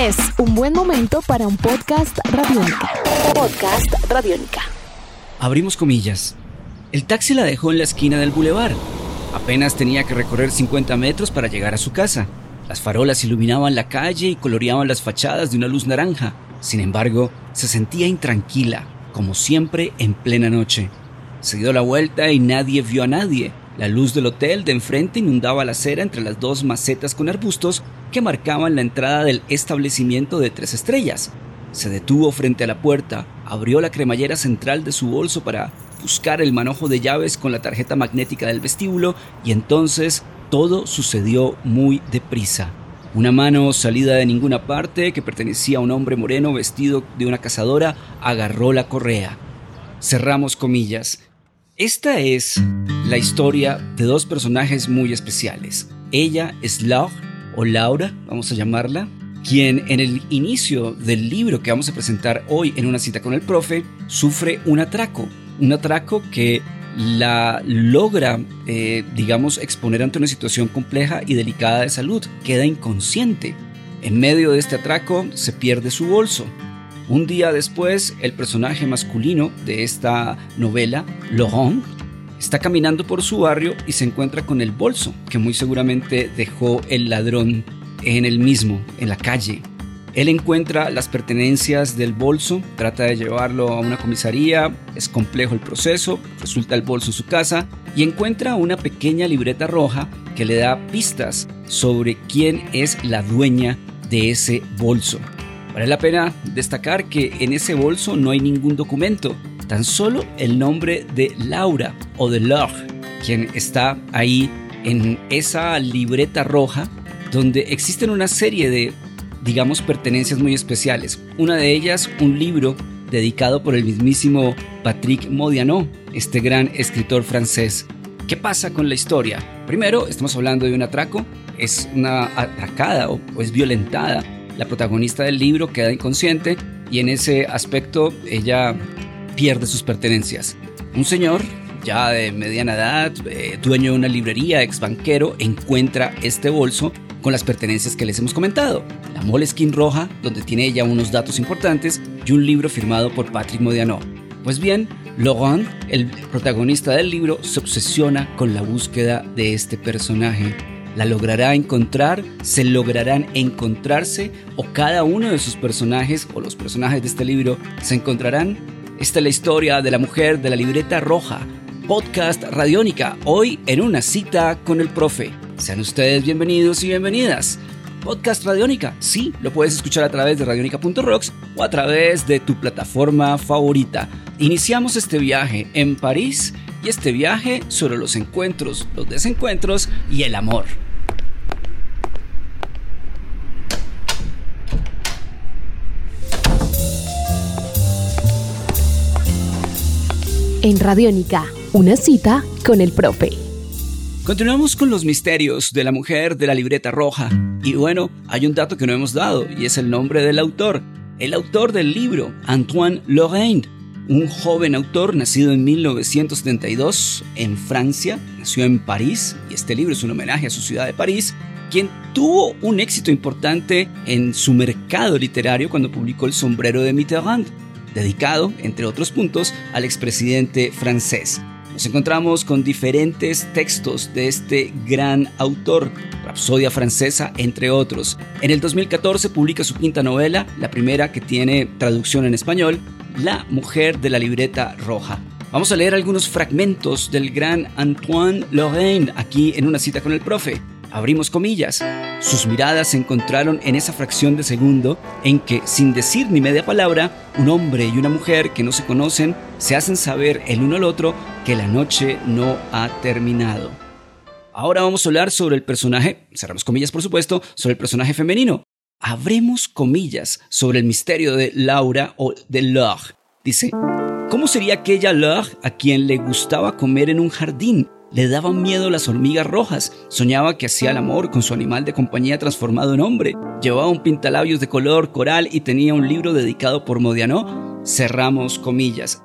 Es un buen momento para un podcast radiónica. Podcast radiónica. Abrimos comillas. El taxi la dejó en la esquina del bulevar. Apenas tenía que recorrer 50 metros para llegar a su casa. Las farolas iluminaban la calle y coloreaban las fachadas de una luz naranja. Sin embargo, se sentía intranquila, como siempre en plena noche. Se dio la vuelta y nadie vio a nadie. La luz del hotel de enfrente inundaba la acera entre las dos macetas con arbustos que marcaban la entrada del establecimiento de tres estrellas. Se detuvo frente a la puerta, abrió la cremallera central de su bolso para buscar el manojo de llaves con la tarjeta magnética del vestíbulo y entonces todo sucedió muy deprisa. Una mano salida de ninguna parte, que pertenecía a un hombre moreno vestido de una cazadora, agarró la correa. Cerramos comillas. Esta es la historia de dos personajes muy especiales. Ella es Laure, o Laura, vamos a llamarla, quien en el inicio del libro que vamos a presentar hoy en una cita con el profe, sufre un atraco. Un atraco que la logra, eh, digamos, exponer ante una situación compleja y delicada de salud. Queda inconsciente. En medio de este atraco se pierde su bolso. Un día después, el personaje masculino de esta novela, Laurent, está caminando por su barrio y se encuentra con el bolso que muy seguramente dejó el ladrón en el mismo, en la calle. Él encuentra las pertenencias del bolso, trata de llevarlo a una comisaría, es complejo el proceso, resulta el bolso en su casa y encuentra una pequeña libreta roja que le da pistas sobre quién es la dueña de ese bolso. Vale la pena destacar que en ese bolso no hay ningún documento, tan solo el nombre de Laura o de Laure, quien está ahí en esa libreta roja donde existen una serie de, digamos, pertenencias muy especiales. Una de ellas, un libro dedicado por el mismísimo Patrick Modiano, este gran escritor francés. ¿Qué pasa con la historia? Primero, estamos hablando de un atraco, es una atracada o es violentada. La protagonista del libro queda inconsciente y en ese aspecto ella pierde sus pertenencias. Un señor ya de mediana edad, eh, dueño de una librería, ex banquero, encuentra este bolso con las pertenencias que les hemos comentado. La Moleskine roja, donde tiene ella unos datos importantes, y un libro firmado por Patrick Modiano. Pues bien, Laurent, el protagonista del libro, se obsesiona con la búsqueda de este personaje. ¿La logrará encontrar? ¿Se lograrán encontrarse? ¿O cada uno de sus personajes o los personajes de este libro se encontrarán? Esta es la historia de la mujer de la libreta roja, podcast Radiónica, hoy en una cita con el profe. Sean ustedes bienvenidos y bienvenidas. Podcast Radiónica, sí, lo puedes escuchar a través de radionica.rocks o a través de tu plataforma favorita. Iniciamos este viaje en París y este viaje sobre los encuentros, los desencuentros y el amor. En Radiónica, una cita con el profe. Continuamos con los misterios de la mujer de la libreta roja. Y bueno, hay un dato que no hemos dado y es el nombre del autor. El autor del libro, Antoine Lorraine, un joven autor nacido en 1972 en Francia, nació en París y este libro es un homenaje a su ciudad de París, quien tuvo un éxito importante en su mercado literario cuando publicó El sombrero de Mitterrand, dedicado, entre otros puntos, al expresidente francés. Nos encontramos con diferentes textos de este gran autor, Rapsodia Francesa, entre otros. En el 2014 publica su quinta novela, la primera que tiene traducción en español, La mujer de la libreta roja. Vamos a leer algunos fragmentos del gran Antoine Lorraine aquí en una cita con el profe. Abrimos comillas. Sus miradas se encontraron en esa fracción de segundo en que, sin decir ni media palabra, un hombre y una mujer que no se conocen se hacen saber el uno al otro que la noche no ha terminado. Ahora vamos a hablar sobre el personaje, cerramos comillas por supuesto, sobre el personaje femenino. Abremos comillas sobre el misterio de Laura o de Laure. Dice, ¿cómo sería aquella Laure a quien le gustaba comer en un jardín le daban miedo las hormigas rojas, soñaba que hacía el amor con su animal de compañía transformado en hombre, llevaba un pintalabios de color coral y tenía un libro dedicado por Modiano, cerramos comillas.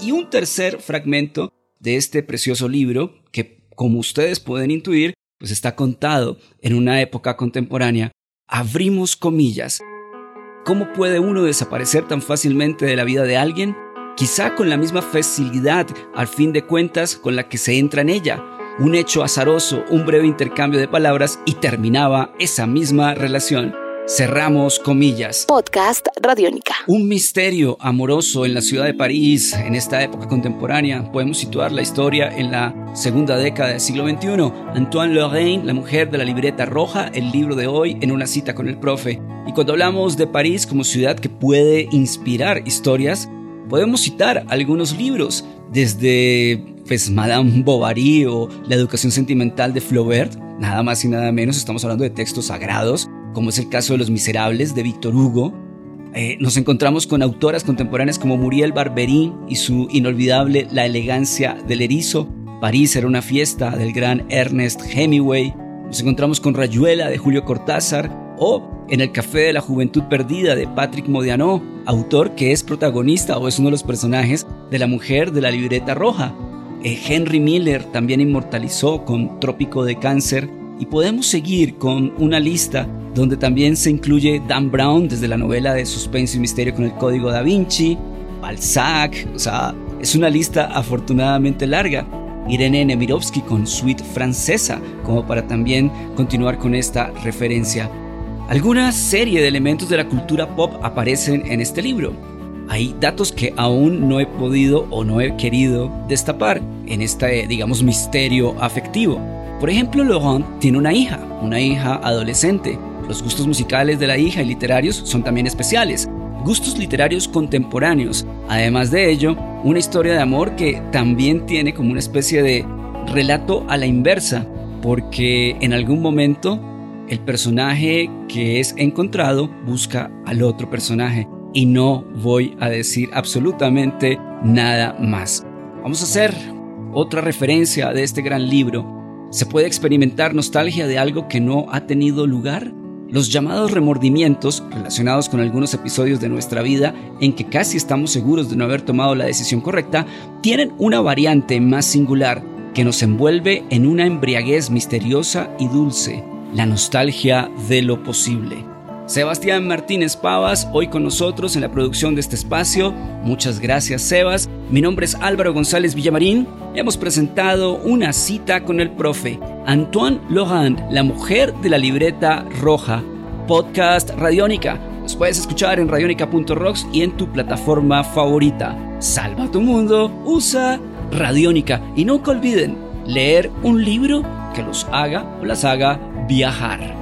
Y un tercer fragmento de este precioso libro, que como ustedes pueden intuir, pues está contado en una época contemporánea, abrimos comillas. ¿Cómo puede uno desaparecer tan fácilmente de la vida de alguien? Quizá con la misma facilidad, al fin de cuentas, con la que se entra en ella. Un hecho azaroso, un breve intercambio de palabras y terminaba esa misma relación. Cerramos comillas. Podcast Radiónica. Un misterio amoroso en la ciudad de París en esta época contemporánea. Podemos situar la historia en la segunda década del siglo XXI. Antoine Lorraine, la mujer de la libreta roja, el libro de hoy en una cita con el profe. Y cuando hablamos de París como ciudad que puede inspirar historias, podemos citar algunos libros, desde pues, Madame Bovary o La educación sentimental de Flaubert, nada más y nada menos, estamos hablando de textos sagrados como es el caso de Los Miserables de Víctor Hugo. Eh, nos encontramos con autoras contemporáneas como Muriel Barberín y su inolvidable La elegancia del erizo. París era una fiesta del gran Ernest Hemingway. Nos encontramos con Rayuela de Julio Cortázar o En el Café de la Juventud Perdida de Patrick Modiano, autor que es protagonista o es uno de los personajes de la mujer de la libreta roja. Eh, Henry Miller también inmortalizó con Trópico de Cáncer y podemos seguir con una lista donde también se incluye Dan Brown desde la novela de suspenso y misterio con el código da Vinci, Balzac, o sea, es una lista afortunadamente larga. Irene Nemirovsky con Suite Francesa, como para también continuar con esta referencia. Alguna serie de elementos de la cultura pop aparecen en este libro. Hay datos que aún no he podido o no he querido destapar en este, digamos, misterio afectivo. Por ejemplo, Laurent tiene una hija, una hija adolescente. Los gustos musicales de la hija y literarios son también especiales. Gustos literarios contemporáneos. Además de ello, una historia de amor que también tiene como una especie de relato a la inversa, porque en algún momento el personaje que es encontrado busca al otro personaje y no voy a decir absolutamente nada más. Vamos a hacer otra referencia de este gran libro ¿Se puede experimentar nostalgia de algo que no ha tenido lugar? Los llamados remordimientos, relacionados con algunos episodios de nuestra vida en que casi estamos seguros de no haber tomado la decisión correcta, tienen una variante más singular que nos envuelve en una embriaguez misteriosa y dulce, la nostalgia de lo posible. Sebastián Martínez Pavas, hoy con nosotros en la producción de este espacio. Muchas gracias, Sebas. Mi nombre es Álvaro González Villamarín. Hemos presentado una cita con el profe Antoine Laurent, la mujer de la libreta roja, podcast Radiónica. Nos puedes escuchar en radionica.rocks y en tu plataforma favorita. Salva tu mundo, usa Radiónica y nunca olviden leer un libro que los haga o las haga viajar.